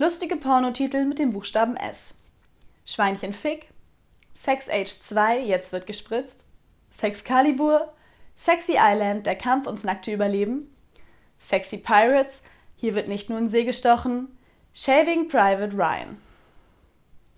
Lustige Pornotitel mit dem Buchstaben S. Schweinchen Fick, Sex Age 2, jetzt wird gespritzt, Sex Calibur, Sexy Island, der Kampf ums nackte Überleben, Sexy Pirates, hier wird nicht nur ein See gestochen, Shaving Private Ryan.